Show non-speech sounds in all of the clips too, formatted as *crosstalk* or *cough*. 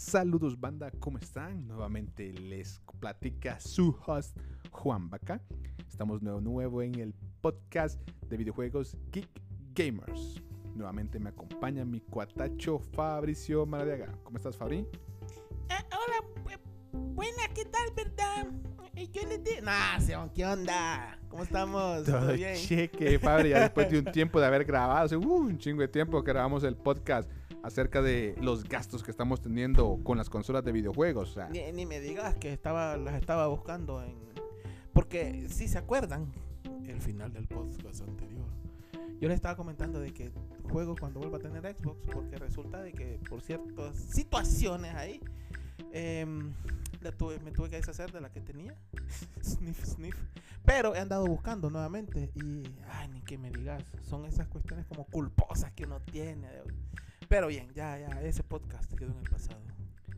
Saludos banda, ¿cómo están? Nuevamente les platica su host Juan Baca. Estamos de nuevo en el podcast de videojuegos Geek Gamers. Nuevamente me acompaña mi cuatacho Fabricio Maradiaga. ¿Cómo estás, Fabri? Eh, hola, eh, buena, ¿qué tal, verdad? Eh, yo le di... Nah, ¿qué onda? ¿Cómo estamos? Todo bien? cheque, Fabri. Ya después de un tiempo de haber grabado, hace uh, un chingo de tiempo que grabamos el podcast acerca de los gastos que estamos teniendo con las consolas de videojuegos. O sea, Ni, ni me digas que estaba, las estaba buscando en... Porque si se acuerdan, el final del podcast anterior, yo les estaba comentando de que juego cuando vuelva a tener Xbox, porque resulta de que por ciertas situaciones ahí, em, la tuve, me tuve que deshacer de la que tenía. *laughs* sniff, sniff. Pero he andado buscando nuevamente y, ay, ni que me digas, son esas cuestiones como culposas que uno tiene. de- Pero bien, ya, ya, ese podcast quedó en el pasado.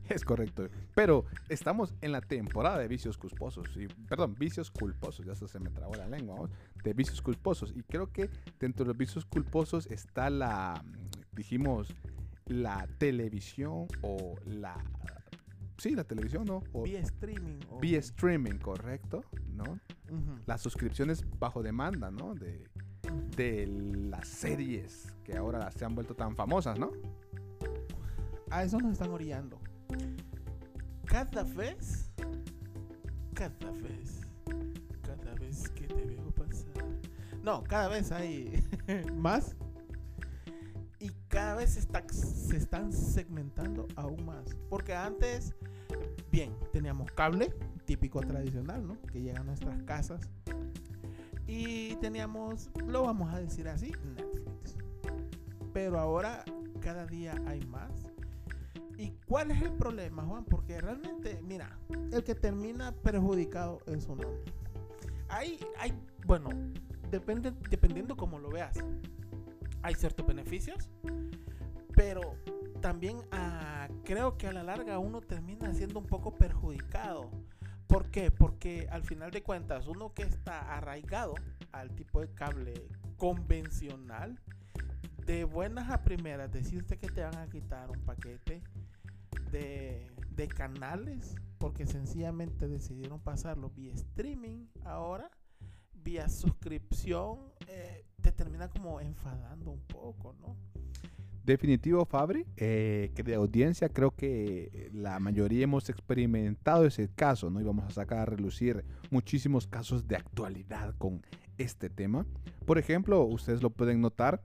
Es correcto. Pero estamos en la temporada de vicios culposos. Y, perdón, vicios culposos. Ya hasta se me trabó la lengua. vamos, De vicios culposos. Y creo que dentro de los vicios culposos está la, dijimos, la televisión o la... Sí, la televisión, ¿no? O Vía streaming. o- vía streaming, correcto, ¿no? Las suscripciones bajo demanda, ¿no? De. De las series que ahora se han vuelto tan famosas, ¿no? A eso nos están orillando. Cada vez, cada vez, cada vez que te veo pasar. No, cada vez hay *laughs* más. Y cada vez se, se están segmentando aún más. Porque antes, bien, teníamos cable, típico tradicional, ¿no? Que llega a nuestras casas. Y teníamos, lo vamos a decir así, Netflix. Pero ahora cada día hay más. ¿Y cuál es el problema, Juan? Porque realmente, mira, el que termina perjudicado es uno mismo. Hay, hay, bueno, depende, dependiendo cómo lo veas. Hay ciertos beneficios, pero también ah, creo que a la larga uno termina siendo un poco perjudicado. ¿Por qué? Porque al final de cuentas, uno que está arraigado al tipo de cable convencional, de buenas a primeras, decirte que te van a quitar un paquete de, canales porque sencillamente decidieron pasarlo vía streaming ahora, vía suscripción, eh, te termina como enfadando un poco, ¿no? Definitivo, Fabri. Eh, querida audiencia, creo que la mayoría hemos experimentado ese caso, ¿no? Y vamos a sacar a relucir muchísimos casos de actualidad con este tema. Por ejemplo, ustedes lo pueden notar,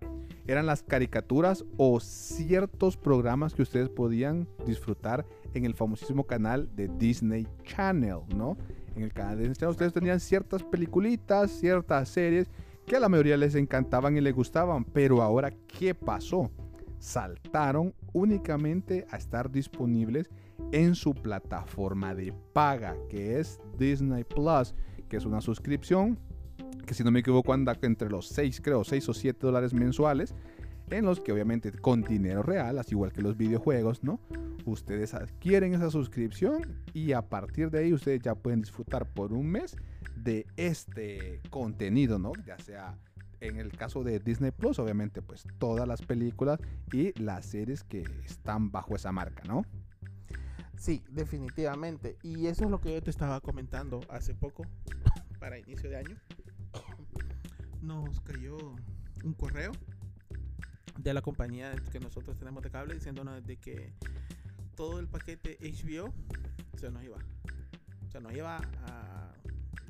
eran las caricaturas o ciertos programas que ustedes podían disfrutar en el famosísimo canal de Disney Channel, ¿no? En el canal de Disney Channel ustedes tenían ciertas peliculitas, ciertas series que a la mayoría les encantaban y les gustaban, pero ahora, ¿qué pasó? Saltaron únicamente a estar disponibles en su plataforma de paga, que es Disney Plus, que es una suscripción que si no me equivoco anda entre los 6, creo, 6 o 7 dólares mensuales, en los que obviamente con dinero real, así igual que los videojuegos, ¿no? Ustedes adquieren esa suscripción y a partir de ahí ustedes ya pueden disfrutar por un mes de este contenido, ¿no? Ya sea en el caso de Disney Plus, obviamente, pues todas las películas y las series que están bajo esa marca, ¿no? Sí, definitivamente. Y eso es lo que yo te estaba comentando hace poco, *laughs* para inicio de año. Nos cayó un correo de la compañía que nosotros tenemos de cable diciéndonos de que todo el paquete HBO se nos iba. Se nos iba a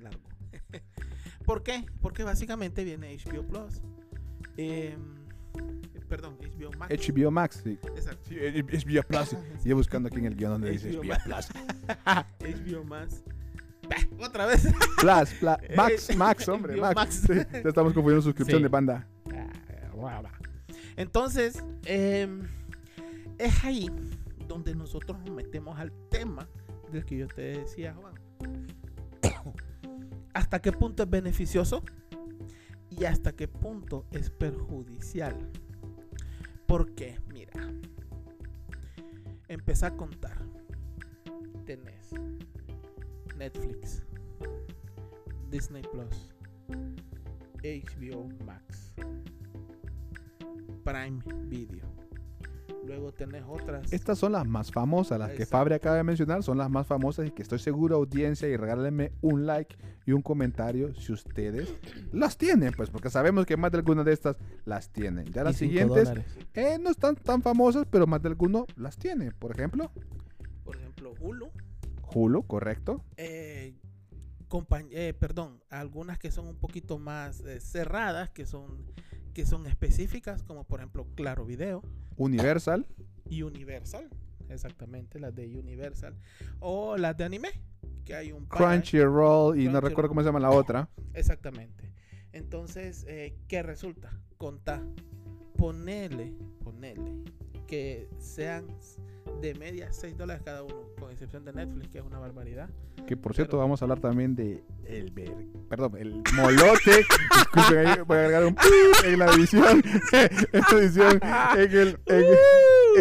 largo. *laughs* ¿Por qué? Porque básicamente viene HBO Plus. Em, perdón, HBO Max. HBO Max, sí. Exacto. Sí, HBO Plus. Yo *laughs* buscando aquí en el guion donde dice HBO HBO Plus. *laughs* HBO Max. Otra vez. *laughs* Plus, Plus. Max, Max, hombre, HBO Max. Max. Sí, ya estamos confundiendo suscripción de banda. Entonces, em, es ahí donde nosotros nos metemos al tema del que yo te decía, Juan. ¿Hasta qué punto es beneficioso? Y hasta qué punto es perjudicial. Porque, mira, empezá a contar. Tenés Netflix, Disney Plus, HBO Max, Prime Video, Luego tenés otras. Estas son las más famosas, las que. Fabri acaba de mencionar, son las más famosas y que estoy seguro, audiencia, y regálenme un like y un comentario si ustedes *clears throat* las tienen, pues, porque sabemos que más de alguna de estas las tienen. Ya las siguientes eh, no están tan famosas, pero más de alguno las tiene. Por ejemplo, Por ejemplo, Hulu. Hulu, correcto. eh, eh, perdón, algunas que son un poquito más eh, cerradas, que son, que son específicas, como por ejemplo Claro Video Universal, y Universal. Exactamente, las de Universal. O las de anime, que hay un. Crunchyroll y no recuerdo cómo se llama la otra. Exactamente. Entonces, eh, ¿qué resulta? Contá. Ponele, ponele, que sean de media 6 dólares cada uno, con excepción de Netflix, que es una barbaridad. Que por cierto, Pero- vamos a hablar también de el perdón, el molote. *laughs* Disculpen, ahí voy a agregar un en la edición. en edición, en el, en,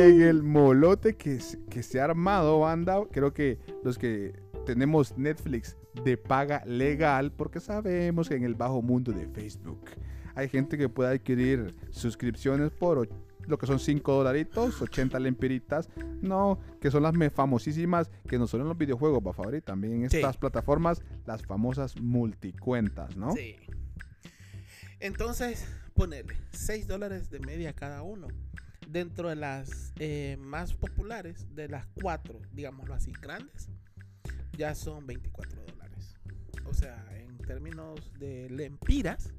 en el molote que, se- que se ha armado, banda. Creo que los que tenemos Netflix de paga legal, porque sabemos que en el bajo mundo de Facebook hay gente que puede adquirir suscripciones por lo que son 5 dolaritos, 80 lempiritas, no, que son las famosísimas, que no solo en los videojuegos, va favor, y también en Sí. estas plataformas, las famosas multicuentas, ¿no? Sí. Entonces, ponele 6 dólares de media cada uno. Dentro de las eh, más populares, de las cuatro, digámoslo así, grandes, ya son 24 dólares. O sea, en términos de lempiras,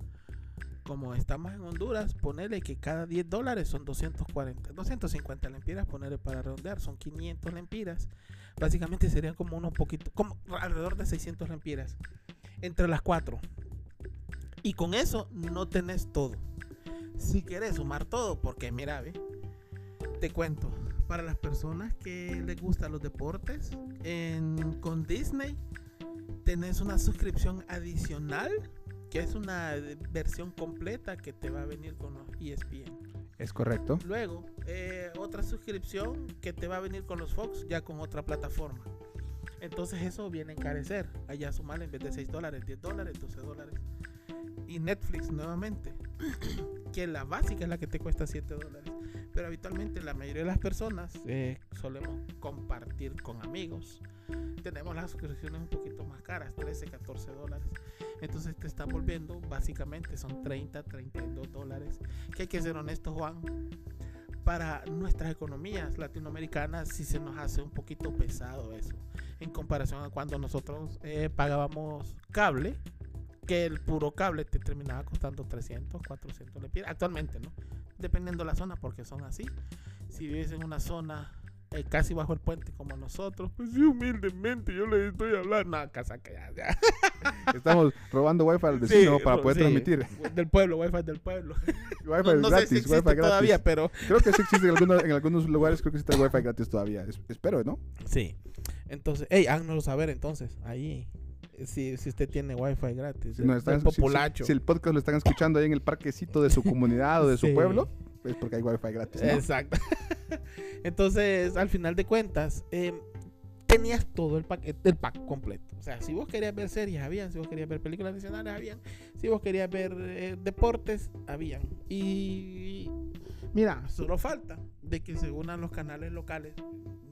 como estamos en Honduras, ponele que cada 10 dólares son 240, 250 lempiras, ponele para redondear, son 500 lempiras. Básicamente serían como unos poquito, como alrededor de 600 lempiras entre las cuatro. Y con eso no tenés todo. Si quieres sumar todo, porque mira, ve, te cuento, para las personas que les gustan los deportes, con Disney tenés una suscripción adicional, que es una eh, versión completa que te va a venir con los E ESPN. Es correcto. Luego, eh, otra suscripción que te va a venir con los Fox, ya con otra plataforma. Entonces eso viene a encarecer. Allá sumar en vez de 6 dólares, 10 dólares, 12 dólares. Y Netflix nuevamente, *clears throat* que la básica es la que te cuesta 7 dólares. Pero habitualmente la mayoría de las personas eh, solemos compartir con amigos. Tenemos las suscripciones un poquito más caras, 13, 14 dólares. Entonces te está volviendo, básicamente son 30, 32 dólares. Que hay que ser honestos, Juan. Para nuestras economías latinoamericanas sí se nos hace un poquito pesado eso. En comparación a cuando nosotros eh, pagábamos cable, que el puro cable te terminaba costando 300, 400 lempiras. Actualmente, ¿no? Dependiendo de la zona, porque son así. Si vives en una zona eh, casi bajo el puente como nosotros, pues sí, humildemente yo le estoy hablando. No, casa que ya, ya. *laughs* Estamos robando wifi al vecino Sí, para poder sí, transmitir. Del pueblo, wifi del pueblo. *laughs* Wifi No, no sé gratis, si existe wifi todavía, gratis. pero Creo que sí existe en *laughs* algunos, en algunos lugares, creo que existe wifi gratis todavía. Es- espero, ¿no? Sí. Entonces, hey, háganoslo saber entonces, ahí. Si, si usted tiene wifi gratis. Si, están- si- si- populacho. si el podcast lo están escuchando ahí en el parquecito de su comunidad o de su pueblo, es porque hay wifi gratis. ¿no? Exacto. *laughs* Entonces, al final de cuentas, eh, tenías todo el paquete, el pack completo. O sea, si vos querías ver series, habían. Si vos querías ver películas adicionales, habían. Si vos querías ver eh, deportes, habían. Y mira, solo falta de que se unan los canales locales.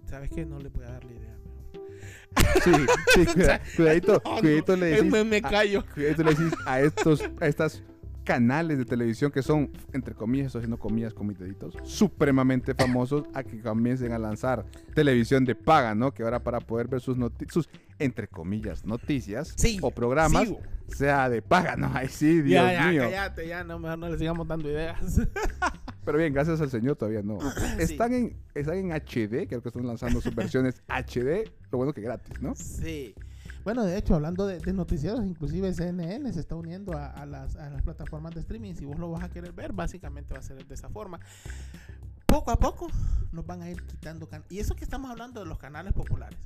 ¿Sabes qué? No le voy a dar la idea. Sí, sí, *laughs* cuida- cuidadito, No, no, cuidadito le decís, me, me a- callo. cuidadito le decís a estos, a estas canales de televisión que son, entre comillas, estoy haciendo comillas con mis deditos, supremamente famosos a que comiencen a lanzar televisión de paga, ¿no? Que ahora para poder ver sus sus, entre comillas, noticias Sí, o programas, sea de paga, ¿no? Ay, sí, Dios ya, ya, mío. cállate, ya, no, mejor no le sigamos dando ideas. Pero bien, gracias al Señor todavía no. Sí. Están en, están en HD, creo que están lanzando sus versiones HD, lo bueno que gratis, ¿no? Sí. Bueno, de hecho, hablando de, de noticieros, inclusive CNN se está uniendo a, las, a las plataformas de streaming. Si vos lo vas a querer ver, básicamente va a ser de esa forma. Poco a poco nos van a ir quitando Y eso que estamos hablando de los canales populares.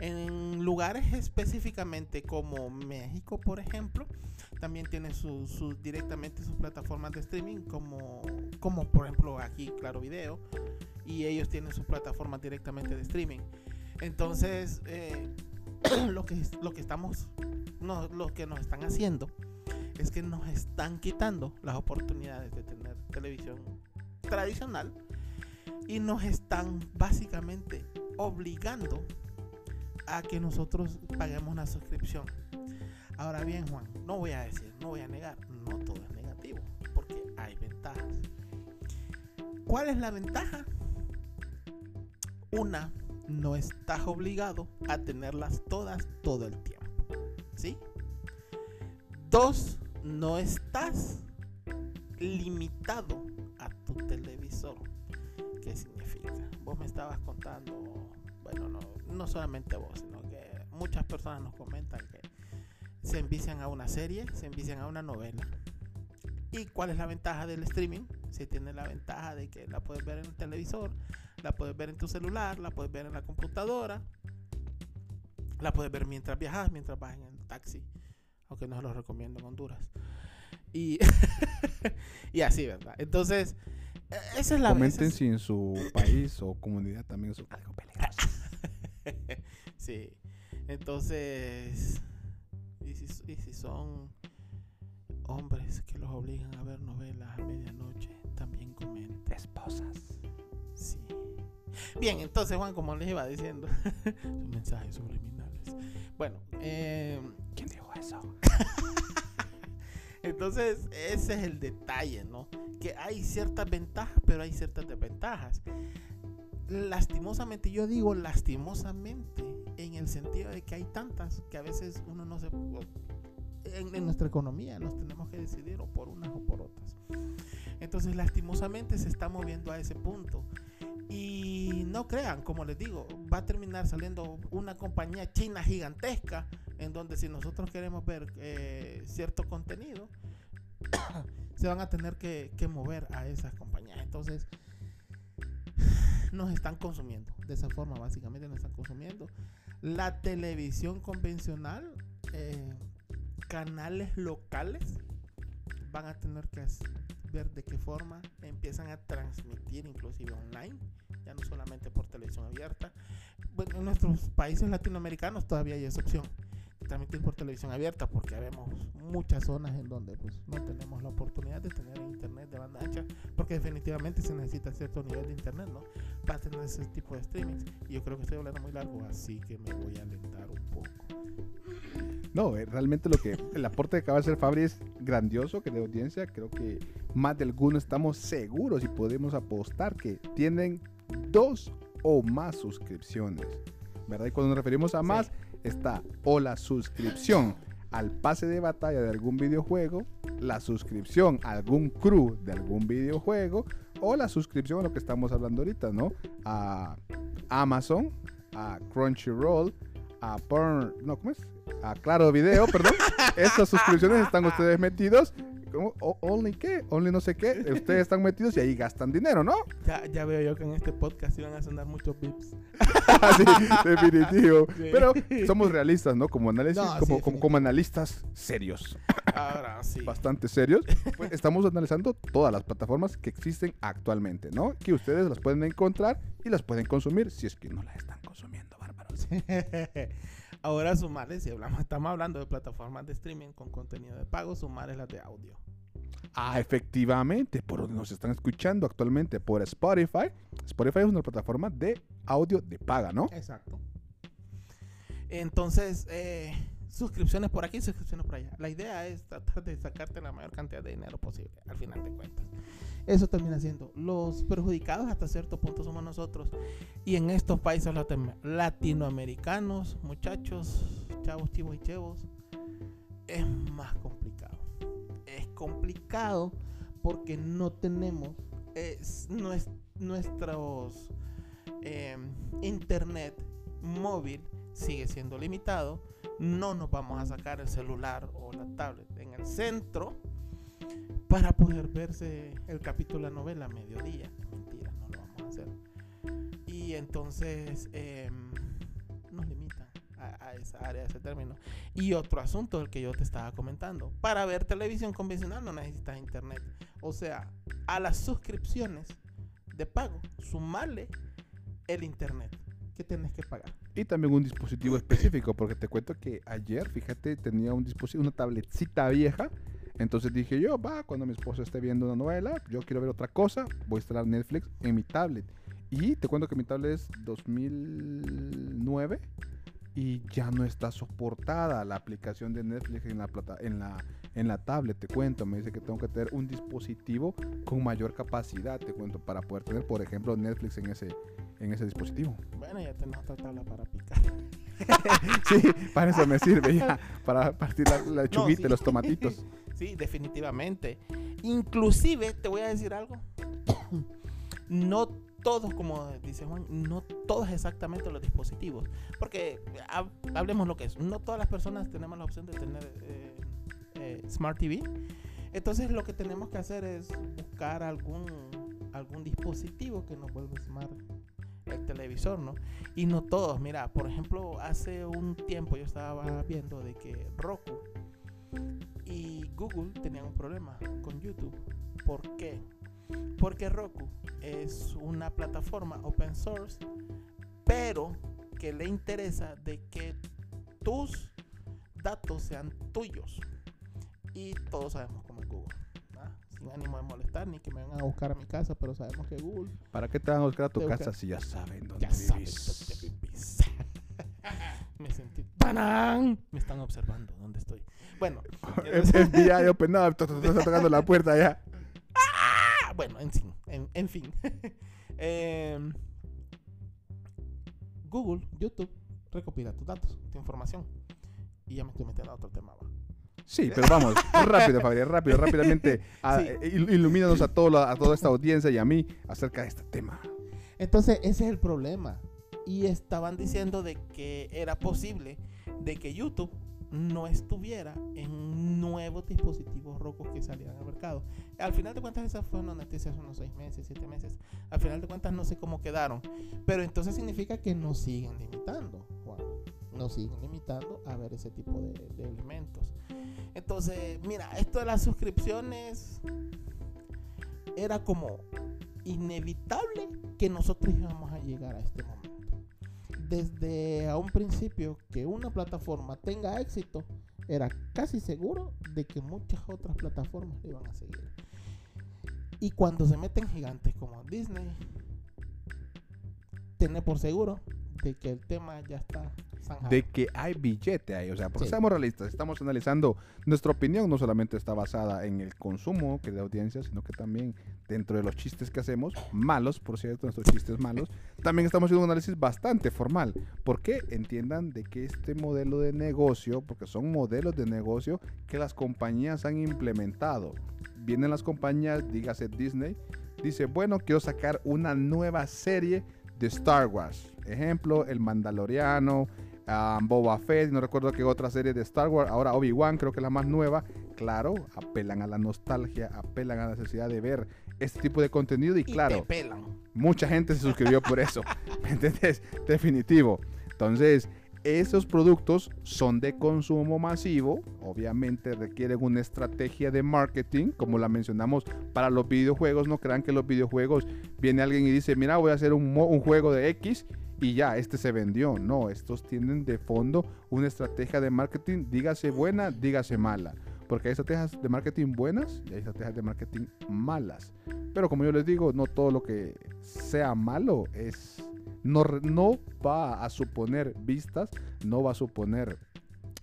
En lugares específicamente como México, por ejemplo, también tiene sus su- directamente sus plataformas de streaming, como, como por ejemplo aquí, Claro Video, y ellos tienen sus plataformas directamente de streaming. Entonces, eh, *coughs* lo que lo que estamos no, lo que nos están haciendo es que nos están quitando las oportunidades de tener televisión tradicional Y nos están básicamente obligando a que nosotros paguemos una suscripción. Ahora bien, Juan, no voy a decir, no voy a negar, no todo es negativo, porque hay ventajas. ¿Cuál es la ventaja? Una, no estás obligado a tenerlas todas todo el tiempo. ¿Sí? Dos, no estás limitado a tu televisor. ¿Qué significa? Vos me estabas contando, bueno, no, no solamente vos, sino que muchas personas nos comentan que se envician a una serie, se envician a una novela. ¿Y cuál es la ventaja del streaming? Si tiene la ventaja de que la puedes ver en el televisor, la puedes ver en tu celular, la puedes ver en la computadora, la puedes ver mientras viajas, mientras vas en el taxi, aunque no se lo recomiendo en Honduras. Y, *laughs* y así, ¿verdad? Entonces, e, esa es la Comenten si en su país o comunidad también es algo peligroso. *laughs* sí. Entonces, y si, y si son hombres que los obligan a ver novelas a medianoche, también comenten. Esposas. Sí. Bien, entonces Juan, como les iba diciendo, *laughs* sus mensajes subliminales. Bueno, eh, ¿Quién dijo eso? *laughs* entonces ese es el detalle, ¿no? Que hay ciertas ventajas, pero hay ciertas desventajas. Lastimosamente, yo digo lastimosamente, en el sentido de que hay tantas que a veces uno no se... En, en nuestra economía nos tenemos que decidir o por unas o por otras. Entonces, lastimosamente se está moviendo a ese punto. Y no crean, como les digo, va a terminar saliendo una compañía china gigantesca en donde si nosotros queremos ver eh, cierto contenido, *coughs* se van a tener que, mover a esas compañías. Entonces, *sighs* nos están consumiendo. De esa forma, básicamente, nos están consumiendo. La televisión convencional, eh, canales locales, van a tener que ver de qué forma empiezan a transmitir, inclusive online, ya no solamente por televisión abierta. Bueno, en nuestros países latinoamericanos todavía hay esa opción transmitir por televisión abierta, porque vemos muchas zonas en donde pues, no tenemos la oportunidad de tener internet de banda ancha, porque definitivamente se necesita cierto nivel de internet, ¿no? Para tener ese tipo de streamings. Y yo creo que estoy hablando muy largo, así que me voy a alentar un poco. No, eh, realmente lo que el aporte que acaba de hacer Fabri es grandioso, que de audiencia creo que más de alguno estamos seguros y podemos apostar que tienen dos o más suscripciones, ¿verdad? Y cuando nos referimos a Sí. Está o la suscripción al pase de batalla de algún videojuego, la suscripción a algún crew de algún videojuego o la suscripción a lo que estamos hablando ahorita, ¿no? A Amazon, a Crunchyroll, a Porn, no, ¿cómo es? A Claro Video, perdón. *laughs* Estas suscripciones están ustedes metidos. ¿Only qué? ¿Only no sé qué? Ustedes están metidos y ahí gastan dinero, ¿no? *laughs* Ya, ya veo yo que en este podcast iban a sonar muchos bips. Así, definitivo. *laughs* Sí. Pero somos realistas, ¿no? Como análisis, No, sí, como, como, definitivo. como analistas serios, *laughs* Ahora sí. bastante serios. Pues estamos analizando todas las plataformas que existen actualmente, ¿no? Que ustedes las pueden encontrar y las pueden consumir si es que no las están consumiendo, bárbaros. Ahora sumarle, si hablamos, estamos hablando de plataformas de streaming con contenido de pago, sumarle las de audio. Ah, efectivamente, por donde nos están escuchando actualmente por Spotify. Spotify es una plataforma de audio de paga, ¿no? Exacto. Entonces, eh, suscripciones por aquí, suscripciones por allá. La idea es tratar de sacarte la mayor cantidad de dinero posible, al final de cuentas. Eso termina siendo. Los perjudicados hasta cierto punto somos nosotros. Y en estos países latin- latinoamericanos, muchachos, chavos, chivos y chevos, es más complicado. Es complicado porque no tenemos es, nues- nuestros eh, internet móvil sigue siendo limitado. No nos vamos a sacar el celular o la tablet en el centro para poder verse el capítulo de la novela a mediodía. Mentira, no lo vamos a hacer. Y entonces em, nos limitan a, esa área, a ese término. Y otro asunto del que yo te estaba comentando. Para ver televisión convencional no necesitas internet. O sea, a las suscripciones de pago, sumarle el internet que tienes que pagar. Y también un dispositivo específico, porque te cuento que ayer, fíjate, tenía un dispositivo, una tabletcita vieja Entonces dije yo, va, cuando mi esposa esté viendo una novela, yo quiero ver otra cosa, voy a instalar Netflix en mi tablet. Y te cuento que mi tablet es 2009 y ya no está soportada la aplicación de Netflix en la, plata, en la, en la tablet, te cuento. Me dice que tengo que tener un dispositivo con mayor capacidad, te cuento, para poder tener, por ejemplo, Netflix en ese, en ese dispositivo. Bueno, ya tenemos otra tabla para picar. *laughs* sí, para eso me sirve ya, *laughs* para partir la, la sí. los tomatitos. *laughs* Sí, definitivamente. Inclusive, te voy a decir algo. *coughs* no todos, como dice Juan, no todos exactamente los dispositivos. Porque ha- hablemos lo que es. No todas las personas tenemos la opción de tener eh, eh, Smart TV. Entonces lo que tenemos que hacer es buscar algún, algún dispositivo que nos vuelva smart el televisor, ¿no? Y no todos. Mira, por ejemplo, hace un tiempo yo estaba viendo de que Roku y Google tenían un problema con YouTube. ¿Por qué? Porque Roku es una plataforma open source, pero que le interesa de que tus datos sean tuyos. Y todos sabemos cómo es Google. Sin ánimo de molestar ni que me vengan a buscar a mi casa, pero sabemos que Google ¿Para qué te van a buscar a tu casa si ya saben dónde ya vivís? dónde vivís. *laughs* Me sentí ¡Tanán! *laughs* Me están observando dónde estoy. Bueno, FBI open up, está tocando la puerta ya. ah, bueno, en fin, en, en fin. *laughs* Em, Google, YouTube, recopila tus datos, tu información. Y ya me estoy metiendo a otro tema. va. Sí, pero vamos, rápido, Fabián, rápido, rápidamente. *laughs* a- Sí. eh, il- ilumínanos a, todo la- a toda esta audiencia y a mí acerca de este tema. Entonces, ese es el problema. Y estaban diciendo de que era posible de que YouTube no estuviera en nuevos dispositivos rocos que salieran al mercado. Al final de cuentas, esa fue una noticia hace unos seis meses, siete meses. Al final de cuentas, no sé cómo quedaron. Pero entonces significa que nos siguen limitando, Juan. Nos siguen limitando a ver ese tipo de, de elementos. Entonces, mira, esto de las suscripciones era como inevitable que nosotros íbamos a llegar a este momento. Desde a un principio que una plataforma tenga éxito, era casi seguro de que muchas otras plataformas le iban a seguir. Y cuando se meten gigantes como Disney, tener por seguro de que el tema ya está De que hay billete ahí, o sea, porque Sí. seamos realistas, estamos analizando nuestra opinión, no solamente está basada en el consumo que de audiencia, sino que también dentro de los chistes que hacemos, malos, por cierto, nuestros chistes malos, también estamos haciendo un análisis bastante formal. porque Entiendan de que este modelo de negocio, porque son modelos de negocio que las compañías han implementado. Vienen las compañías, dígase Disney, dice, bueno, quiero sacar una nueva serie de Star Wars. Ejemplo, El Mandaloriano, ah, Boba Fett, no recuerdo qué otra serie de Star Wars, ahora Obi-Wan creo que es la más nueva. Claro, apelan a la nostalgia, apelan a la necesidad de ver este tipo de contenido y Y claro, mucha gente se suscribió por eso. *laughs* ¿Me entiendes? Definitivo. Entonces, esos productos son de consumo masivo. Obviamente requieren una estrategia de marketing, como la mencionamos para los videojuegos. No crean que los videojuegos viene alguien y dice, mira, voy a hacer un juego de X y ya, este se vendió. No, estos tienen de fondo una estrategia de marketing, dígase buena, dígase mala. Porque hay estrategias de marketing buenas y hay estrategias de marketing malas. Pero como yo les digo, no todo lo que sea malo es no, no va a suponer vistas, no va a suponer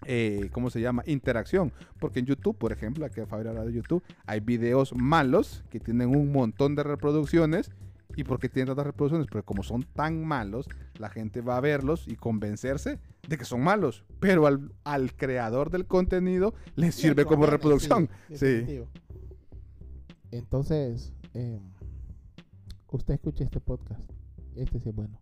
eh, ¿cómo se llama? Interacción. Porque en YouTube, por ejemplo, aquí habla de YouTube, hay videos malos que tienen un montón de reproducciones. ¿Y por qué tienen tantas reproducciones? Porque como son tan malos, la gente va a verlos y convencerse de que son malos. Pero al, al creador del contenido le sirve como reproducción. sí. Entonces, eh, usted escucha este podcast. Este sí es bueno.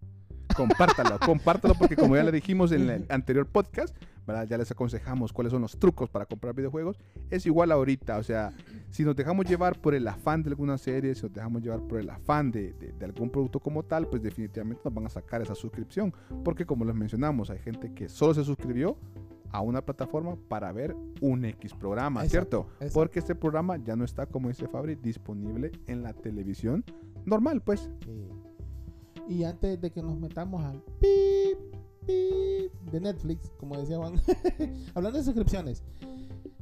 compártalo, compártalo porque como ya le dijimos en el *laughs* anterior podcast, ¿verdad? ya les aconsejamos cuáles son los trucos para comprar videojuegos, es igual ahorita, o sea, si nos dejamos llevar por el afán de alguna serie, si nos dejamos llevar por el afán de, de- de algún producto como tal, pues definitivamente nos van a sacar esa suscripción, porque como les mencionamos, hay gente que solo se suscribió a una plataforma para ver un X programa, Exacto, ¿cierto? exacto. Porque este programa ya no está, como dice Fabri, disponible en la televisión normal, pues. Sí. Y antes de que nos metamos al pip de Netflix, como decía Juan, *laughs* hablando de suscripciones,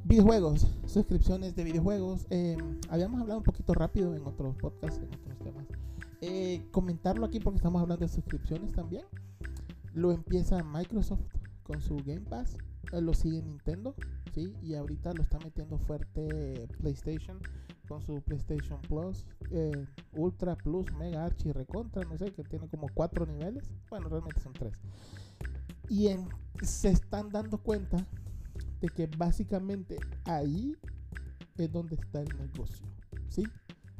Videojuegos, suscripciones de videojuegos. eh, habíamos hablado un poquito rápido en otros podcasts, en otros temas. Eh, comentarlo aquí porque estamos hablando de suscripciones también. Lo empieza Microsoft con su Game Pass. eh, lo sigue Nintendo, ¿sí? Y ahorita lo está metiendo fuerte PlayStation con su PlayStation Plus, eh, Ultra Plus, Mega Archi Recontra, no sé, que tiene como cuatro niveles. Bueno, realmente son tres. Y en- se están dando cuenta de que básicamente ahí es donde está el negocio, ¿sí?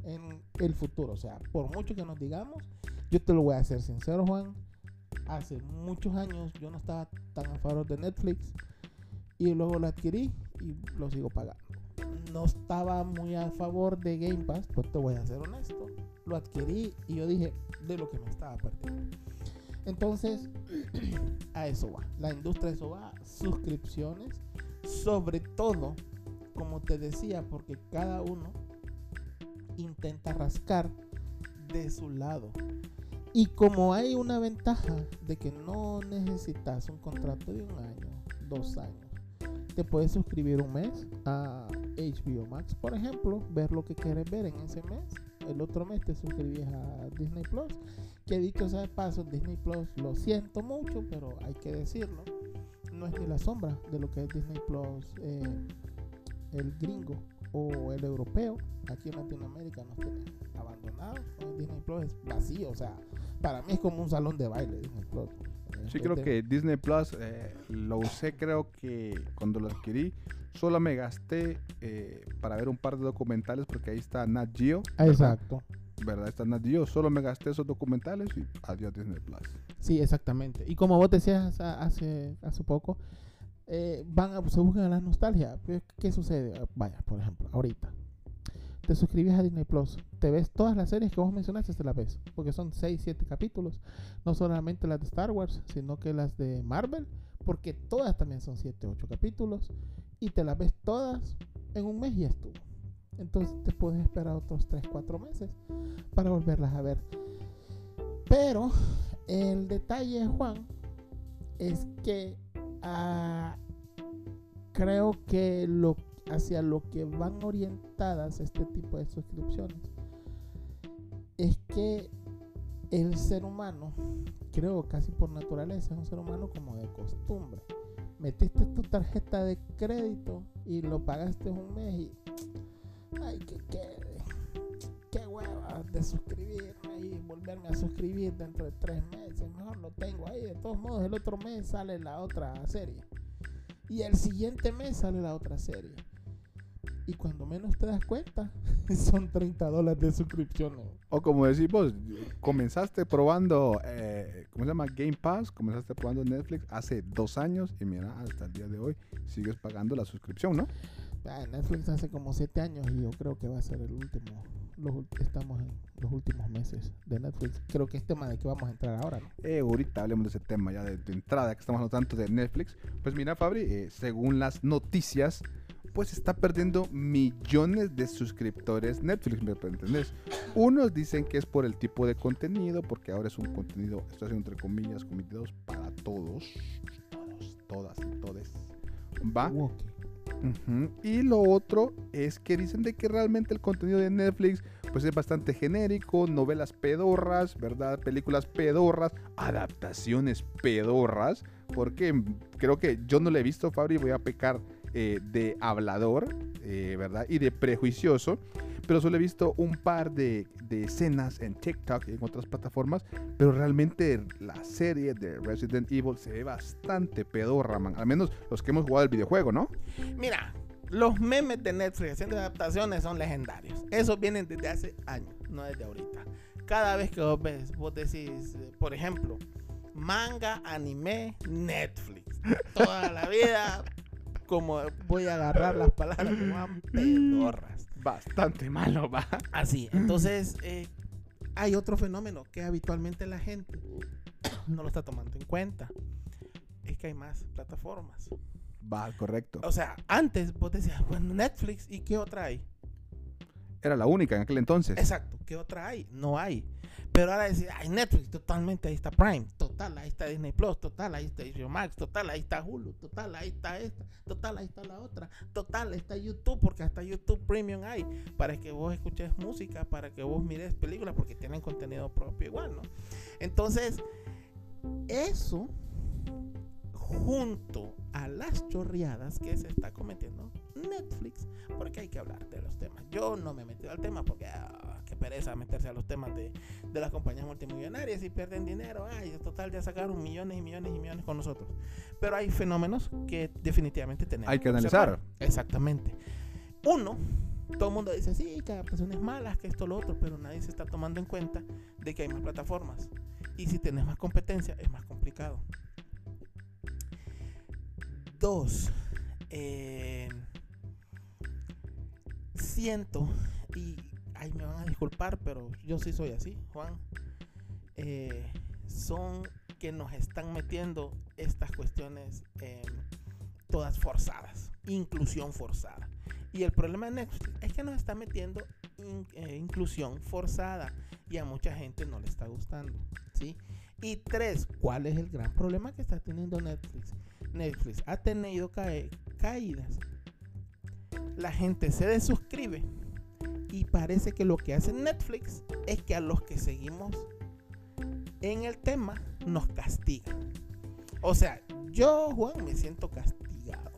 En el futuro, o sea, por mucho que nos digamos, yo te lo voy a hacer sincero, Juan. Hace muchos años yo no estaba tan a favor de Netflix y luego lo adquirí y lo sigo pagando. No estaba muy a favor de Game Pass, pues te voy a ser honesto. Lo adquirí y yo dije de lo que me estaba perdiendo. Entonces, *clears throat* a eso va. La industria eso va. Suscripciones. Sobre todo, como te decía, porque cada uno intenta rascar de su lado. Y como hay una ventaja de que no necesitas un contrato de un año, dos años, te puedes suscribir un mes a HBO Max, por ejemplo, ver lo que quieres ver en ese mes. El otro mes te suscribís a Disney Plus. Que dicho sea de paso, Disney Plus, lo siento mucho, pero hay que decirlo, no es ni la sombra de lo que es Disney Plus, eh, el gringo o el europeo. Aquí en Latinoamérica nos tienen abandonados. Disney Plus es vacío, o sea, para mí es como un salón de baile Disney Plus. Sí, Es creo que Disney Plus eh, lo usé, creo que cuando lo adquirí, solo me gasté eh, para ver un par de documentales porque ahí está Nat Geo. Exacto. ¿Verdad? Está Nat Geo. Solo me gasté esos documentales y adiós Disney Plus. Sí, exactamente. Y como vos decías a- hace, hace poco, eh, van a, se buscan la nostalgia. ¿Qué, sucede? Ah, Vaya, por ejemplo, ahorita. Te suscribes a Disney Plus, te ves todas las series que vos mencionaste, te las ves, porque son 6, 7 capítulos, no solamente las de Star Wars, sino que las de Marvel, porque todas también son 7, 8 capítulos, y te las ves todas en un mes y estuvo. Entonces te puedes esperar otros 3, 4 meses para volverlas a ver. Pero el detalle, Juan, es que ah, creo que hacia lo que van orientadas este tipo de suscripciones es que el ser humano, creo casi por naturaleza, es un ser humano como de costumbre. Metiste tu tarjeta de crédito y lo pagaste un mes y ay que quede qué hueva de suscribirme y volverme a suscribir dentro de tres meses. Mejor lo tengo ahí. De todos modos, el otro mes sale la otra serie. Y el siguiente mes sale la otra serie. Y cuando menos te das cuenta, *laughs* son 30 dólares de suscripción. O como decís comenzaste probando, eh, ¿cómo se llama? Game Pass, comenzaste probando Netflix hace dos años y mira, hasta el día de hoy sigues pagando la suscripción, ¿no? Ah, Netflix hace como 7 años y yo creo que va a ser el último. Los, estamos en los últimos meses de Netflix. Creo que es tema de que vamos a entrar ahora, ¿no? Eh, ahorita hablemos de ese tema ya de, de entrada, que estamos hablando tanto de Netflix. Pues mira, Fabri, eh, según las noticias, pues está perdiendo millones de suscriptores Netflix, ¿me entendés? Unos dicen que es por el tipo de contenido, porque ahora es un contenido, estoy haciendo entre comillas, cometidos para todos, todos, todas y todes. ¿Va? Y lo otro es que dicen de que realmente el contenido de Netflix pues es bastante genérico, novelas pedorras, ¿verdad? Películas pedorras, adaptaciones pedorras, porque creo que yo no le he visto, Fabri, voy a pecar eh, de hablador, eh, ¿verdad? Y de prejuicioso, pero solo he visto un par de, escenas en TikTok y en otras plataformas, pero realmente la serie de Resident Evil se ve bastante pedorra, man. Al menos los que hemos jugado el videojuego, ¿no? Mira, los memes de Netflix haciendo adaptaciones son legendarios. Esos vienen desde hace años, no desde ahorita. Cada vez que vos ves, vos decís, eh, por ejemplo, manga, anime, Netflix. Toda la vida, como voy a agarrar las palabras que van *laughs* pedorras. Bastante malo, va. Así, entonces eh, hay otro fenómeno que habitualmente la gente *coughs* no lo está tomando en cuenta. Es que hay más plataformas. Va, correcto. O sea, antes vos decías, bueno, Netflix, ¿y qué otra hay? Era la única en aquel entonces. Exacto, ¿qué otra hay? No hay. Pero ahora decir, ay, Netflix, totalmente, ahí está Prime, total, ahí está Disney Plus, total, ahí está HBO Max, total, ahí está Hulu, total, ahí está esta, total, ahí está la otra, total, ahí está YouTube, porque hasta YouTube Premium hay, para que vos escuches música, para que vos mires películas, porque tienen contenido propio igual, ¿no? Entonces, eso junto a las chorreadas que se está cometiendo Netflix, porque hay que hablar de los temas. Yo no me he metido al tema porque ah, qué pereza meterse a los temas de, de, las compañías multimillonarias y pierden dinero. Ay, total, ya sacaron millones y millones y millones con nosotros. Pero hay fenómenos que definitivamente tenemos. Hay que analizar. Exactamente. Uno, todo el mundo dice, sí, que es malas, que esto, lo otro, pero nadie se está tomando en cuenta de que hay más plataformas. Y si tenés más competencia, es más complicado. Dos, eh, siento, y ay, me van a disculpar, pero yo sí soy así, Juan, eh, son que nos están metiendo estas cuestiones todas forzadas, inclusión forzada. Y el problema de Netflix es que nos está metiendo eh, inclusión forzada y a mucha gente no le está gustando, ¿sí? Y tres, ¿cuál es el gran problema que está teniendo Netflix? Netflix ha tenido caídas. La gente se desuscribe y parece que lo que hace Netflix es que a los que seguimos en el tema nos castigan. O sea, yo, Juan, me siento castigado.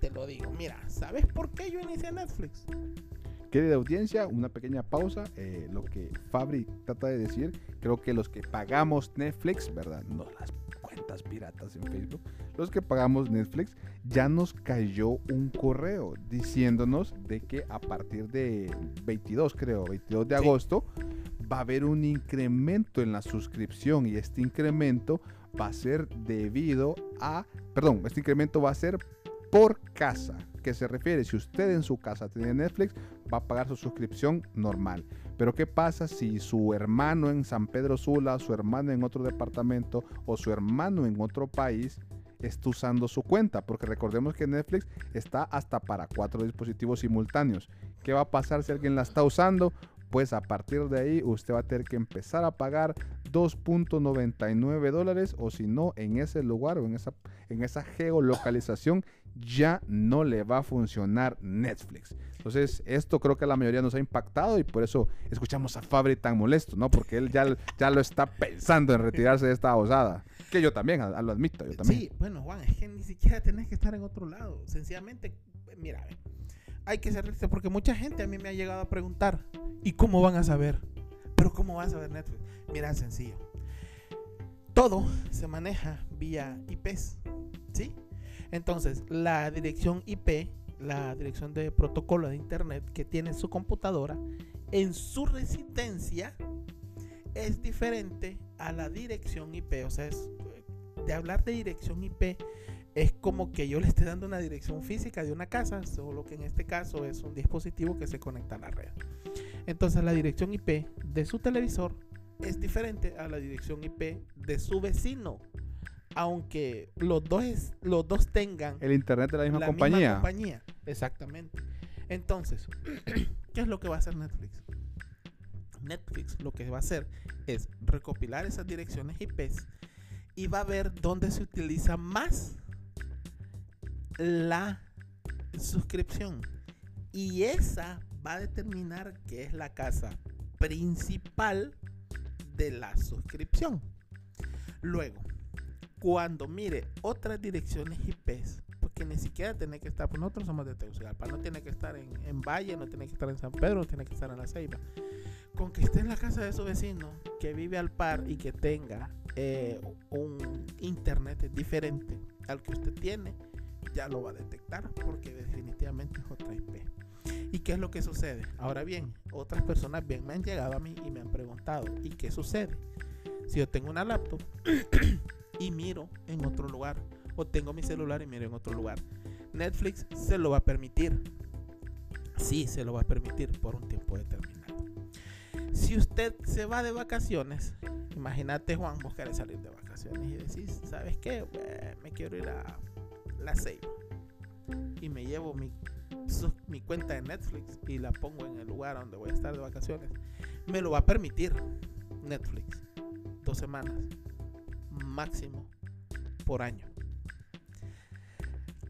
Te lo digo. Mira, ¿sabes por qué yo inicié Netflix? Querida audiencia, una pequeña pausa. Eh, lo que Fabri trata de decir, creo que los que pagamos Netflix, ¿verdad? No las cuentas piratas en Facebook, los que pagamos Netflix, ya nos cayó un correo diciéndonos de que a partir de 22, creo, 22 de agosto, va a haber un incremento en la suscripción y este incremento va a ser debido a, perdón, este incremento va a ser por casa, que se refiere, si usted en su casa tiene Netflix, va a pagar su suscripción normal. Pero ¿qué pasa si su hermano en San Pedro Sula, su hermano en otro departamento o su hermano en otro país está usando su cuenta? Porque recordemos que Netflix está hasta para cuatro dispositivos simultáneos. ¿Qué va a pasar si alguien la está usando? Pues a partir de ahí usted va a tener que empezar a pagar 2.99 dólares o si no en ese lugar o en esa, en esa geolocalización ya no le va a funcionar Netflix. Entonces, esto creo que a la mayoría nos ha impactado y por eso escuchamos a Fabri tan molesto, ¿no? Porque él ya, *laughs* ya lo está pensando en retirarse de esta osada. Que yo también, lo admito, yo también. Sí, bueno, Juan, es que ni siquiera tenés que estar en otro lado. Sencillamente, mira, hay que ser porque mucha gente a mí me ha llegado a preguntar, ¿y cómo van a saber? Pero ¿cómo vas a ver Netflix? Mira, sencillo. Todo se maneja vía IPs, ¿sí? Entonces, la dirección IP, la dirección de protocolo de Internet que tiene su computadora, en su resistencia es diferente a la dirección IP. O sea, de hablar de dirección IP es como que yo le esté dando una dirección física de una casa, solo que en este caso es un dispositivo que se conecta a la red. Entonces la dirección IP de su televisor es diferente a la dirección IP de su vecino aunque los dos, los dos tengan el internet de la misma compañía. compañía. Exactamente. Entonces, *clears throat* ¿qué es lo que va a hacer Netflix? Netflix lo que va a hacer es recopilar esas direcciones IPs y va a ver dónde se utiliza más la suscripción. Y esa va a determinar que es la casa principal de la suscripción. Luego, cuando mire otras direcciones IP, porque ni siquiera tiene que estar, pues nosotros somos de Tegucigalpa, no tiene que estar en, Valle, no tiene que estar en San Pedro, no tiene que estar en La Ceiba. Con que esté en la casa de su vecino, que vive al par y que tenga eh, un internet diferente al que usted tiene, ya lo va a detectar porque definitivamente es otra IP. ¿Y qué es lo que sucede? Ahora bien, otras personas bien me han llegado a mí y me han preguntado, ¿y qué sucede? Si yo tengo una laptop y miro en otro lugar. O tengo mi celular y miro en otro lugar. Netflix se lo va a permitir. Sí, se lo va a permitir por un tiempo determinado. Si usted se va de vacaciones, imagínate Juan, vos querés salir de vacaciones y decís, ¿sabes qué? me quiero ir a la Ceiba. Y me llevo mi, mi cuenta de Netflix y la pongo en el lugar donde voy a estar de vacaciones. Me lo va a permitir Netflix. Dos semanas. Máximo por año.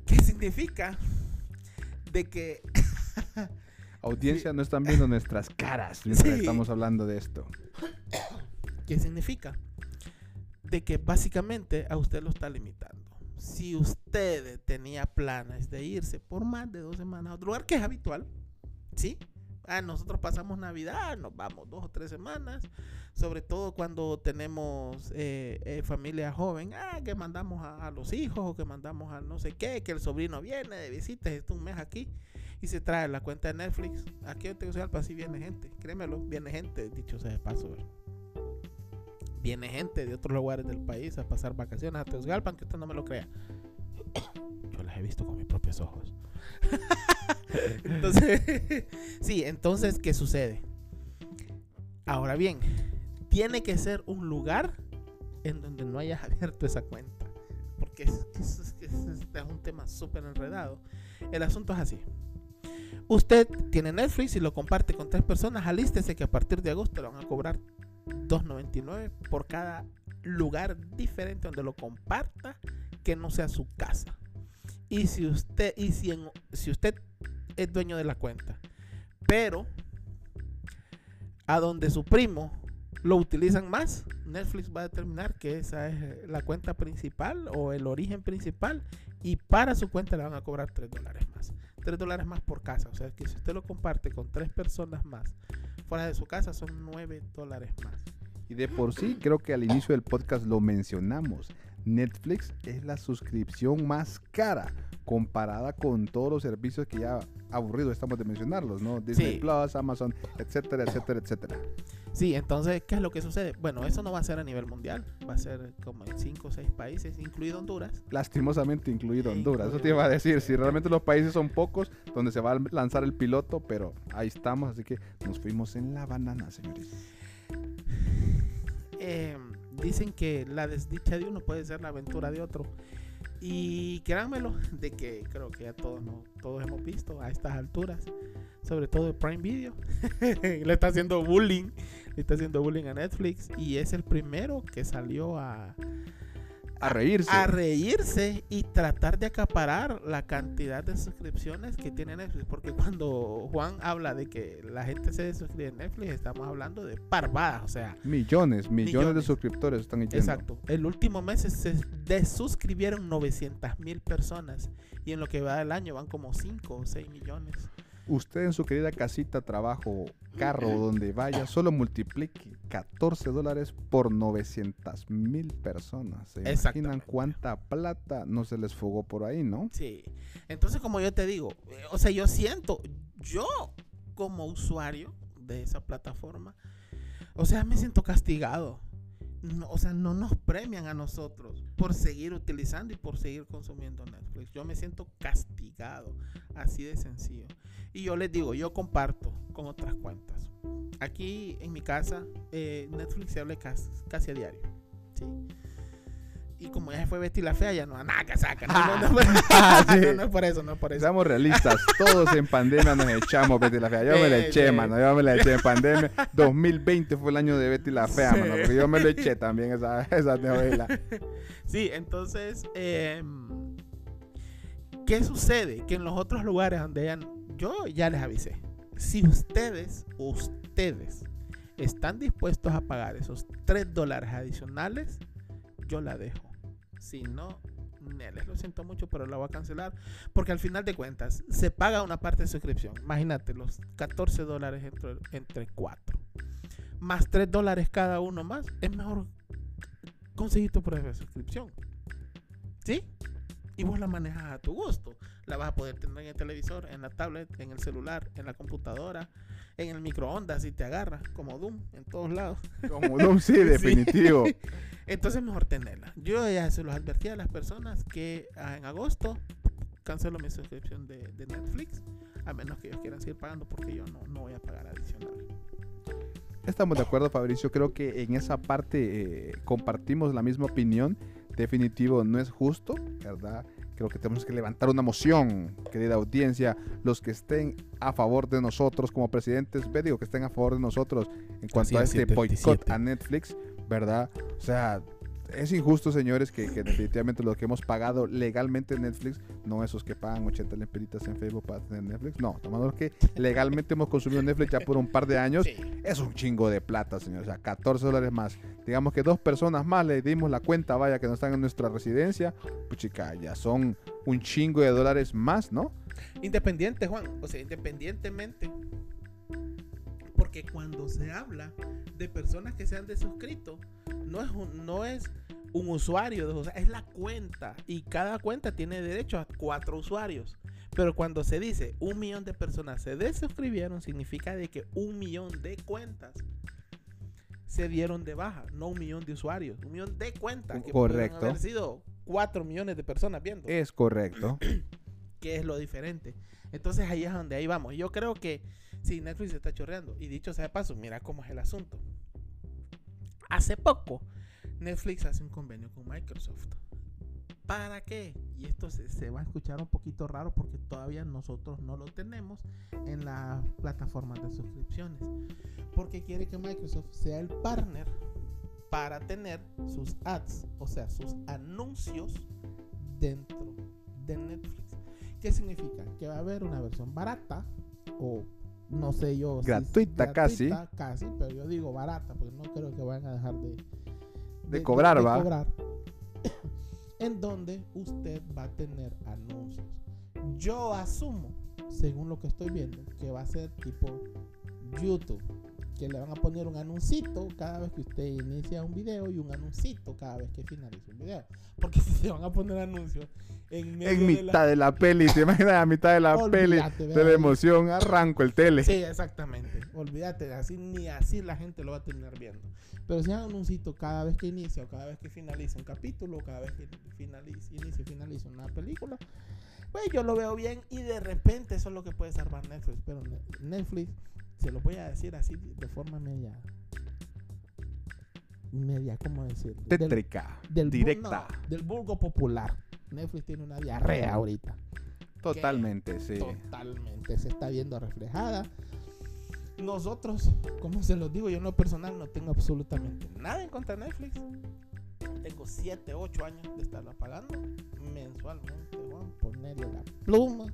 ¿Qué significa? De que *laughs* Audiencia, no están viendo nuestras caras mientras Sí. estamos hablando de esto. *coughs* ¿Qué significa? De que básicamente a usted lo está limitando. Si usted tenía planes de irse por más de dos semanas a otro lugar, que es habitual, ¿sí? Ah, nosotros pasamos Navidad, nos vamos dos o tres semanas, sobre todo cuando tenemos eh, eh, familia joven, ah, que mandamos a, los hijos o que mandamos a no sé qué, que el sobrino viene de visita, está un mes aquí y se trae la cuenta de Netflix. Aquí en Tegucigalpa sí viene gente, créemelo, viene gente, dicho sea de paso, viene gente de otros lugares del país a pasar vacaciones a Tegucigalpa, aunque usted no me lo crea. *coughs* Yo las he visto con mis propios ojos. *laughs* *laughs* entonces, *laughs* sí, entonces, ¿qué sucede? Ahora bien, tiene que ser un lugar en donde no hayas *laughs* abierto esa cuenta. Porque es, es- un tema súper enredado. El asunto es así. Usted tiene Netflix y lo comparte con tres personas. Alístese que a partir de agosto le van a cobrar 2.99 por cada lugar diferente donde lo comparta que no sea su casa. Y si usted y si, en- si usted es dueño de la cuenta, pero a donde su primo lo utilizan más, Netflix va a determinar que esa es la cuenta principal o el origen principal y para su cuenta le van a cobrar 3 dólares más. 3 dólares más por casa. O sea que si usted lo comparte con tres personas más fuera de su casa son 9 dólares más. Y de por sí, creo que al inicio del podcast lo mencionamos. Netflix es la suscripción más cara comparada con todos los servicios que ya aburrido estamos de mencionarlos, ¿no? Disney Sí. Plus, Amazon, etcétera, etcétera, etcétera. Sí, entonces, ¿qué es lo que sucede? Bueno, eso no va a ser a nivel mundial, va a ser como en 5 o 6 países, incluido Honduras. Lastimosamente incluido Honduras. Eso te iba a decir. Si realmente los países son pocos donde se va a lanzar el piloto, pero ahí estamos. Así que nos fuimos en la banana, señores. Eh, dicen que la desdicha de uno puede ser la aventura de otro. Y créanmelo, de que creo que ya todos, ¿no? todos hemos visto a estas alturas, sobre todo de Prime Video, *laughs* le está haciendo bullying, le está haciendo bullying a Netflix y es el primero que salió a, A reírse. a reírse y tratar de acaparar la cantidad de suscripciones que tiene Netflix. Porque cuando Juan habla de que la gente se desuscribe en Netflix, estamos hablando de parvadas. O sea, Millones, millones, de suscriptores están yendo. exacto. El último mes se desuscribieron 900 mil personas. Y en lo que va del año van como 5 o 6 millones. Usted en su querida casita, trabajo, carro, donde vaya, solo multiplique 14 dólares por 900 mil personas. ¿Se imaginan cuánta plata no se les fugó por ahí, no? Sí. Entonces, como yo te digo, eh, o sea, yo siento, yo como usuario de esa plataforma, o sea, me siento castigado. No, o sea, no nos premian a nosotros por seguir utilizando y por seguir consumiendo Netflix. Yo me siento castigado, así de sencillo. Y yo les digo, yo comparto con otras cuentas. Aquí en mi casa, eh, Netflix se habla casi, casi a diario. ¿sí? Y como ya se fue Betty la Fea, ya no, nada que saca. No, no, *laughs* no, sí. no, no es por eso, no es por eso. Seamos realistas, todos en pandemia nos echamos Betty la Fea. Yo me la eché, mano. Yo me la eché en pandemia. 2020 fue el año de Betty la Fea, Sí. mano. Porque yo me lo eché también esa, esa novela. Sí, entonces, em, ¿qué sucede? Que en los otros lugares donde hayan, yo ya les avisé, si ustedes, ustedes están dispuestos a pagar esos 3 dólares adicionales, yo la dejo. Si no, ne, les lo siento mucho, pero la voy a cancelar. Porque al final de cuentas, se paga una parte de suscripción. Imagínate, los 14 dólares entre, entre 4. Más 3 dólares cada uno más. Es mejor conseguir tu propia suscripción. ¿Sí? Y vos la manejas a tu gusto. La vas a poder tener en el televisor, en la tablet, en el celular, en la computadora, en el microondas si te agarra, como Doom, en todos lados. Como Doom, *laughs* sí, definitivo. Entonces mejor tenerla. Yo ya se los advertí a las personas que ah, en agosto cancelo mi suscripción de, de Netflix, a menos que ellos quieran seguir pagando porque yo no, no voy a pagar adicional. Estamos de acuerdo, Fabricio. Creo que en esa parte eh, compartimos la misma opinión. Definitivo, no es justo, ¿verdad? Creo que tenemos que levantar una moción, querida audiencia, los que estén a favor de nosotros como presidentes, ve, digo que estén a favor de nosotros en cuanto a es, este boicot 77. a Netflix, ¿verdad? O sea, es injusto, señores, que, que definitivamente lo que hemos pagado legalmente en Netflix, no esos que pagan 80 lemperitas en Facebook para tener Netflix, no, estamos hablando que legalmente hemos consumido Netflix ya por un par de años, Sí. es un chingo de plata, señores, o sea, 14 dólares más. Digamos que dos personas más le dimos la cuenta, vaya, que no están en nuestra residencia, pues chica, ya son un chingo de dólares más, ¿no? Independiente, Juan. O sea, independientemente. Porque cuando se habla de personas que se han desuscrito, no es un, no es un usuario, o sea, es la cuenta. Y cada cuenta tiene derecho a cuatro usuarios. Pero cuando se dice un millón de personas se desuscribieron, significa de que un millón de cuentas se dieron de baja, no un millón de usuarios, un millón de cuentas que Correcto. haber sido cuatro millones de personas viendo Es correcto. *clears throat* que es lo diferente. Entonces ahí es donde ahí vamos. Yo creo que si Netflix se está chorreando, y dicho sea de paso, mira cómo es el asunto. Hace poco, Netflix hace un convenio con Microsoft. ¿Para qué? Y esto se, va a escuchar un poquito raro porque todavía nosotros no lo tenemos en las plataformas de suscripciones. Porque quiere que Microsoft sea el partner para tener sus ads, o sea, sus anuncios dentro de Netflix. ¿Qué significa? Que va a haber una versión barata o no sé yo. si- Gratuita casi. Casi, pero yo digo barata porque no creo que vayan a dejar de, De cobrar, ¿va? cobrar. *coughs* en donde usted va a tener anuncios. Yo asumo, según lo que estoy viendo, que va a ser tipo YouTube. Que le van a poner un anuncito cada vez que usted inicia un video y un anuncito cada vez que finaliza un video. Porque *laughs* si se van a poner anuncios en medio En de la- mitad de la *laughs* peli, ¿te imaginas? A mitad de la peli, de la emoción, arranco el tele. Sí, exactamente. Olvídate, así ni así la gente lo va a terminar viendo. Pero si hagan un anuncito cada vez que inicia o cada vez que finaliza un capítulo, o cada vez que finaliza, inicia y finaliza una película, pues yo lo veo bien y de repente eso es lo que puede salvar Netflix. Pero Ne- Netflix, se lo voy a decir así de forma media. Media, ¿cómo decir? Tétrica, bu- directa. no, del vulgo popular. Netflix tiene una diarrea ahorita. Totalmente, sí. Totalmente, se está viendo reflejada. Nosotros, como se los digo, yo en lo personal no tengo absolutamente nada en contra de Netflix. Tengo 7, 8 años de estarla pagando mensualmente, Juan, ponerle la pluma.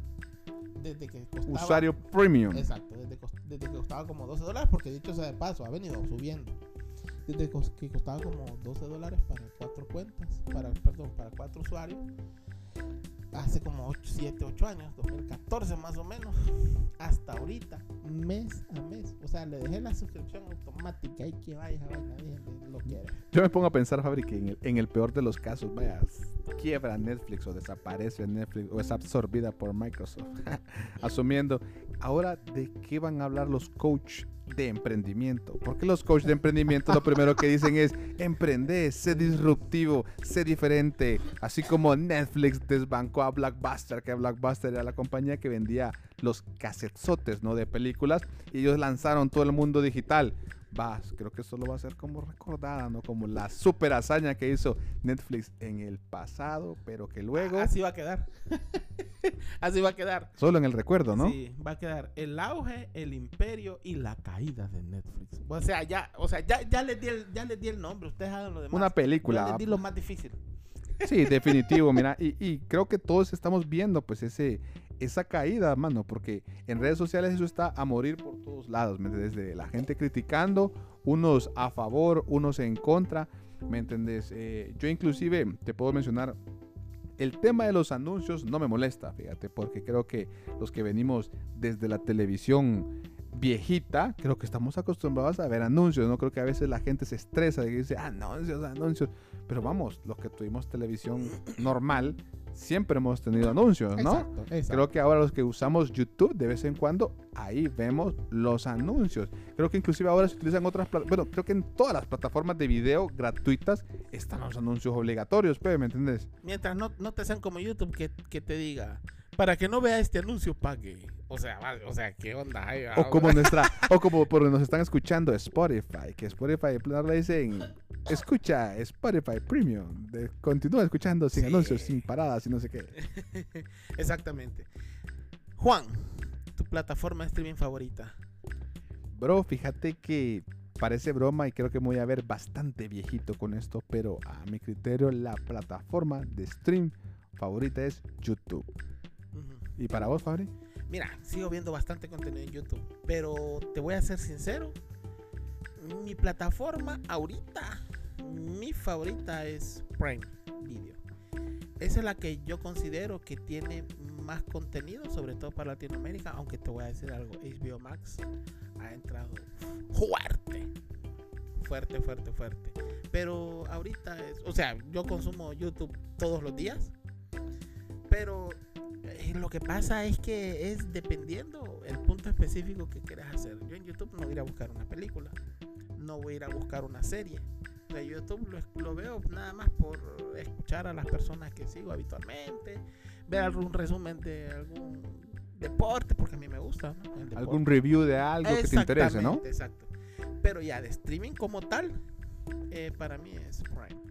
Desde que costaba. Usuario premium. Exacto, desde, desde que costaba como 12 dólares, porque dicho sea de paso, ha venido subiendo. Desde que costaba como 12 dólares para cuatro cuentas, para, perdón, para cuatro usuarios. Hace como 7, 8 años, 2014 más o menos, hasta ahorita, mes a mes. O sea, le dejé la suscripción automática y que vaya, vaya, nadie lo quiere. Yo me pongo a pensar, Fabri, que en el, en el peor de los casos, vaya, quiebra Netflix o desaparece Netflix o es absorbida por Microsoft. *laughs* Asumiendo, ahora, ¿de qué van a hablar los coach de emprendimiento? Porque los coach de emprendimiento lo primero que dicen es, emprende, sé disruptivo, sé diferente. Así como Netflix desbancó a Blockbuster, que Blockbuster era la compañía que vendía los casetzotes, ¿no? De películas, y ellos lanzaron todo el mundo digital va, creo que solo va a ser como recordada, ¿no? Como la super hazaña que hizo Netflix en el pasado, pero que luego, Así va a quedar. *laughs* Así va a quedar. solo en el recuerdo, ¿no? Sí, va a quedar el auge, el imperio y la caída de Netflix. O sea, ya, o sea, ya, ya les di el, ya les di el nombre, ustedes hagan lo demás. Una película. les di lo más difícil. Sí, definitivo, *laughs* mira, y, y creo que todos estamos viendo pues ese, esa caída, mano, porque en redes sociales eso está a morir por todos lados, ¿me entiendes? Desde la gente criticando, unos a favor, unos en contra, ¿me entendés? Eh, yo inclusive te puedo mencionar, el tema de los anuncios no me molesta, fíjate, porque creo que los que venimos desde la televisión viejita, creo que estamos acostumbrados a ver anuncios, ¿no? Creo que a veces la gente se estresa y dice, anuncios, anuncios. Pero vamos, los que tuvimos televisión normal, siempre hemos tenido anuncios, ¿no? Exacto, exacto. Creo que ahora los que usamos YouTube de vez en cuando, ahí vemos los anuncios. Creo que inclusive ahora se utilizan otras, bueno, creo que en todas las plataformas de video gratuitas están los anuncios obligatorios, ¿me entiendes? Mientras no, no te sean como YouTube que, que te diga, para que no vea este anuncio, pague. O sea, vale, o sea, ¿qué onda? Ay, O ah, como nuestra, o *laughs* como por nos están escuchando Spotify, que Spotify le dicen, escucha Spotify Premium. De- continúa escuchando sin Sí. anuncios, sin paradas y no sé qué. *laughs* Exactamente. Juan, tu plataforma de streaming favorita. Bro, fíjate que parece broma y creo que me voy a ver bastante viejito con esto, pero a mi criterio la plataforma de stream favorita es YouTube. ¿Y para vos, Fabri? Mira, sigo viendo bastante contenido en YouTube, pero te voy a ser sincero. Mi plataforma ahorita, mi favorita es Prime Video. Esa es la que yo considero que tiene más contenido, sobre todo para Latinoamérica, aunque te voy a decir algo, HBO Max ha entrado fuerte. Fuerte, fuerte, fuerte. Pero ahorita es, o sea, yo consumo YouTube todos los días, pero lo que pasa es que es dependiendo el punto específico que quieras hacer. Yo en YouTube no voy a ir a buscar una película, no voy a ir a buscar una serie. O sea, YouTube lo, lo veo nada más por escuchar a las personas que sigo habitualmente, ver algún resumen de algún deporte, porque a mí me gusta. ¿no? ¿Algún review de algo que te interese, no? Exacto. Pero ya de streaming como tal, eh, para mí es Prime.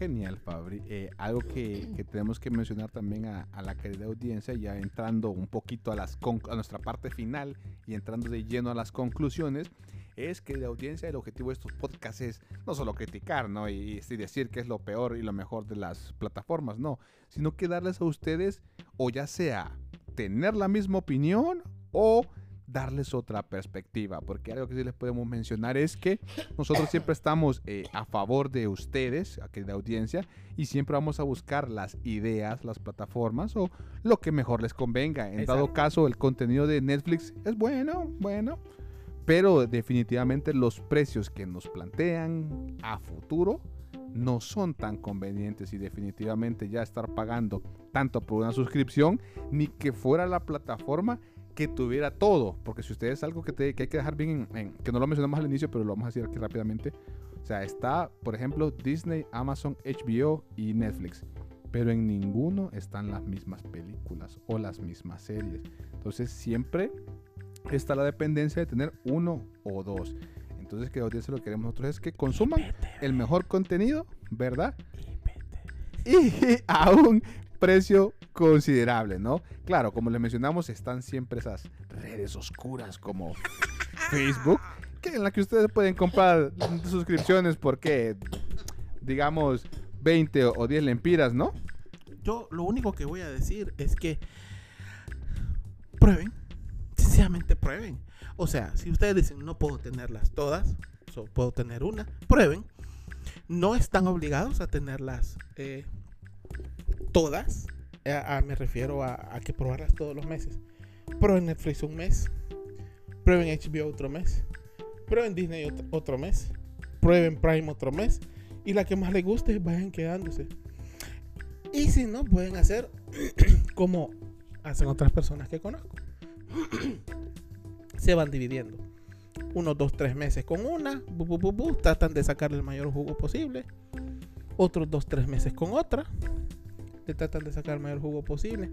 Genial, Fabri. Eh, algo que, que tenemos que mencionar también a, a la querida audiencia, ya entrando un poquito a, las a nuestra parte final y entrando de lleno a las conclusiones, es que la audiencia, el objetivo de estos podcasts es no solo criticar, ¿no? Y, y decir que es lo peor y lo mejor de las plataformas, no, sino que darles a ustedes, o ya sea tener la misma opinión o darles otra perspectiva, porque algo que sí les podemos mencionar es que nosotros siempre estamos eh, a favor de ustedes, aquí de audiencia, y siempre vamos a buscar las ideas, las plataformas o lo que mejor les convenga. En dado caso, el contenido de Netflix es bueno, bueno, pero definitivamente los precios que nos plantean a futuro no son tan convenientes y definitivamente ya estar pagando tanto por una suscripción ni que fuera la plataforma que tuviera todo, porque si ustedes algo que, te- que hay que dejar bien, en, en- que no lo mencionamos al inicio, pero lo vamos a decir aquí rápidamente, o sea, está, por ejemplo, Disney, Amazon, HBO y Netflix, pero en ninguno están las mismas películas o las mismas series. Entonces siempre está la dependencia de tener uno o dos. Entonces, que audiencia lo que queremos nosotros es que consuman el mejor contenido, ¿verdad? y a un *laughs* precio considerable, ¿no? Claro, como les mencionamos, están siempre esas redes oscuras como Facebook, que en la que ustedes pueden comprar suscripciones porque, digamos, 20 o 10 lempiras, ¿no? Yo lo único que voy a decir es que prueben, sencillamente prueben. O sea, si ustedes dicen no puedo tenerlas todas, solo puedo tener una, prueben. No están obligados a tenerlas eh, todas. Eh, me refiero a, que probarlas todos los meses. Prueben Netflix un mes, prueben HBO otro mes, prueben Disney otro, mes, prueben Prime otro mes y la que más les guste vayan quedándose. Y si no, pueden hacer *clears throat* como hacen otras personas que conozco. *clears throat* Se van dividiendo. Unos dos, tres meses con una. bu, bu, tratan de sacarle el mayor jugo posible. Otros dos, tres meses con otra. Tratan de sacar el mayor jugo posible.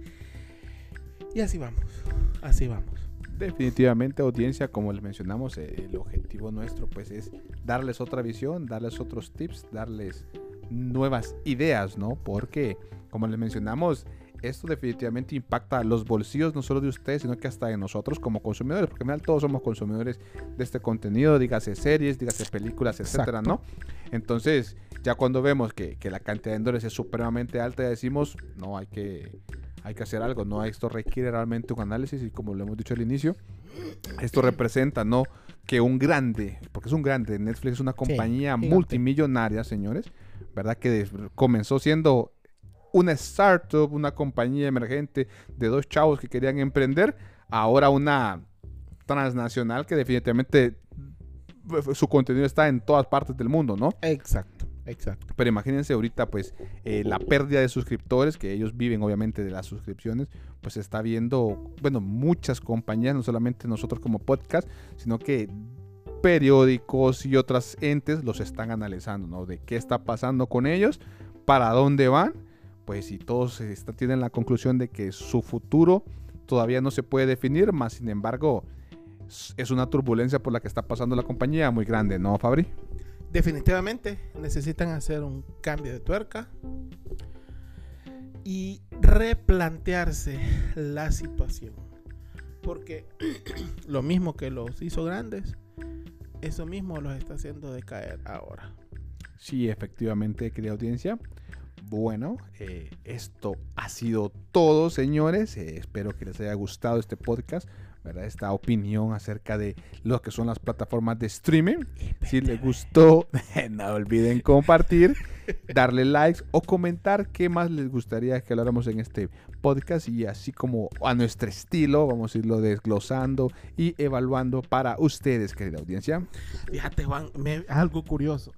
Y así vamos. Así vamos. Definitivamente, audiencia, como les mencionamos, el objetivo nuestro pues es darles otra visión, darles otros tips, darles nuevas ideas, ¿no? Porque, como les mencionamos, esto definitivamente impacta los bolsillos no solo de ustedes, sino que hasta de nosotros como consumidores, porque al final todos somos consumidores de este contenido, dígase series, dígase películas, etcétera, ¿no? Entonces, ya cuando vemos que, que la cantidad de dólares es supremamente alta, ya decimos, no, hay que, hay que hacer algo, ¿no? Esto requiere realmente un análisis y como lo hemos dicho al inicio, esto representa, ¿no? Que un grande, porque es un grande, Netflix es una compañía multimillonaria, señores, ¿verdad? Que comenzó siendo una startup, una compañía emergente de dos chavos que querían emprender, ahora una transnacional que definitivamente eh, su contenido está en todas partes del mundo, ¿no? Exacto, exacto. Pero imagínense ahorita, pues, eh, la pérdida de suscriptores, que ellos viven obviamente de las suscripciones, pues se está viendo, bueno, muchas compañías, no solamente nosotros como podcast, sino que periódicos y otras entes los están analizando, ¿no? De qué está pasando con ellos, para dónde van, pues si todos está- tienen la conclusión de que su futuro todavía no se puede definir, más sin embargo, es una turbulencia por la que está pasando la compañía muy grande, ¿no, Fabri? definitivamente necesitan hacer un cambio de tuerca y replantearse la situación. Porque *clears throat* lo mismo que los hizo grandes, eso mismo los está haciendo decaer ahora. Sí, efectivamente, querida audiencia. Bueno, eh, esto ha sido todo, señores. Eh, espero que les haya gustado este podcast. ¿verdad? Esta opinión acerca de lo que son las plataformas de streaming. Si les gustó, *laughs* no olviden compartir, darle likes o comentar qué más les gustaría que habláramos en este podcast y así como a nuestro estilo vamos a irlo desglosando y evaluando para ustedes, querida audiencia. Fíjate, Juan, me- algo curioso.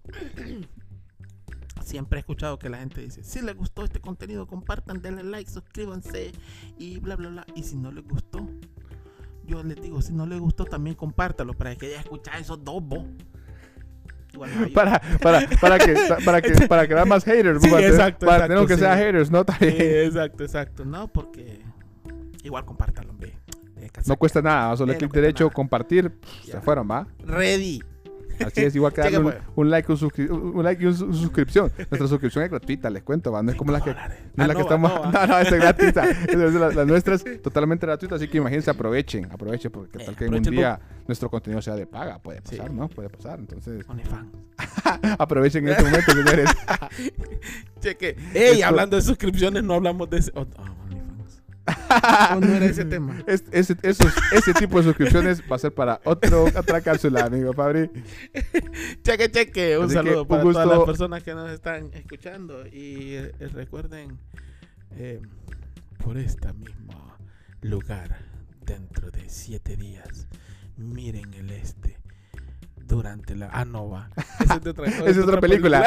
Siempre he escuchado que la gente dice, si les gustó este contenido, compartan, denle like, suscríbanse y bla, bla, bla. Y si no les gustó, yo les digo, si no les gustó, también compártalo para que haya escuchado esos dos vos. Para, para, *laughs* para que para que para crear más haters, Sí, para, exacto, para exacto, tener que sí. sea haters, no. *laughs* Eh, exacto, exacto. No, porque igual compártalo, hombre. Eh, No cuesta nada, solo Eh, clic derecho, nada. compartir, pff, se Ya. fueron, va. Ready. Así es, igual que darle un, un like, un, un like y un su- suscripción. Nuestra suscripción es gratuita, les cuento, ¿va? No es como la que, no es Ah, la que no, estamos. no, *laughs* No, es gratuita. *laughs* Es la, la nuestra es totalmente gratuita, así que imagínense, aprovechen, aprovechen, porque Eh, tal que en un día nuestro contenido sea de paga, puede Sí. pasar, ¿no? Puede pasar, entonces *laughs* aprovechen en este momento, señores. Cheque. Ey, Esto- hablando de suscripciones, no hablamos de ese. oh, oh, *laughs* Oh, no era ese tema. Es- ese, esos- ese tipo de suscripciones va a ser para otro, otra cápsula, amigo Fabri. *laughs* Cheque, cheque. Un Así saludo para todas gusto. las personas que nos están escuchando. Y eh, recuerden, eh, por este mismo lugar, dentro de siete días, miren el este. Durante la. Ah, no va. *laughs* Esa es, de otra, es otra película.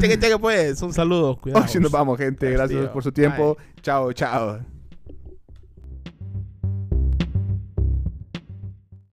cheque, cheque, pues. Un saludo. Cuidado. Así nos vamos, gente. Gracias Castillo. por su tiempo. Chao, chao.